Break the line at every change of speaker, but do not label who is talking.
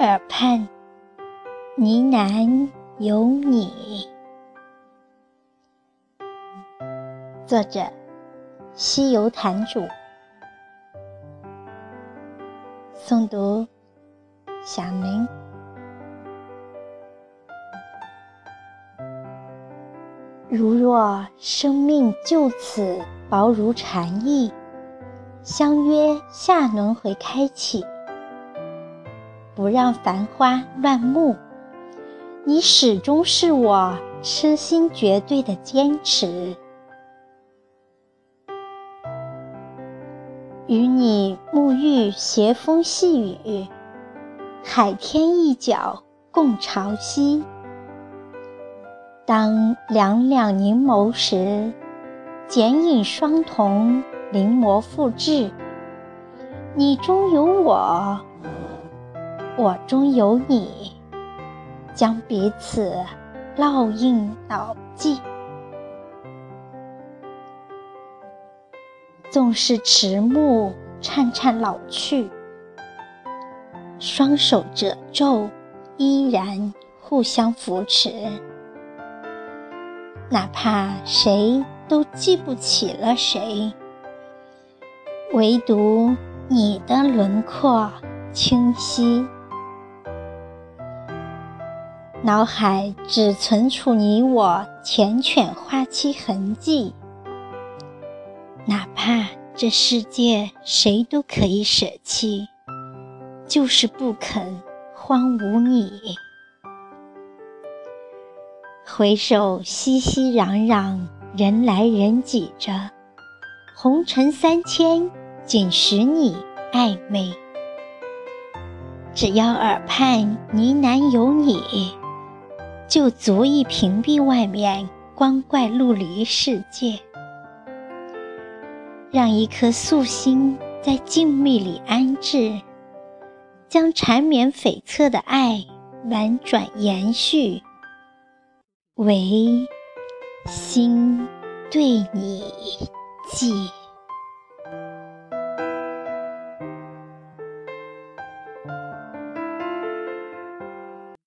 耳畔呢喃有你。作者：西游坛主。诵读：小明。如若生命就此薄如蝉翼，相约下轮回开启，不让繁花乱目，你始终是我痴心绝对的坚持。与你沐浴斜风细雨，海天一角共潮汐。当两两凝眸时，剪影双瞳，临摹复制。你中有我，我中有你，将彼此烙印牢记。纵是迟暮颤颤老去，双手褶皱，依然互相扶持。哪怕谁都记不起了谁，唯独你的轮廓清晰，脑海只存储你我缱绻花期痕迹。哪怕这世界谁都可以舍弃，就是不肯荒芜你。回首熙熙攘攘，人来人挤着，红尘三千，仅许你暧昧。只要耳畔呢喃有你，就足以屏蔽外面光怪陆离世界。让一颗素心在静谧里安置，将缠绵悱恻的爱婉转延续，唯心对你寄。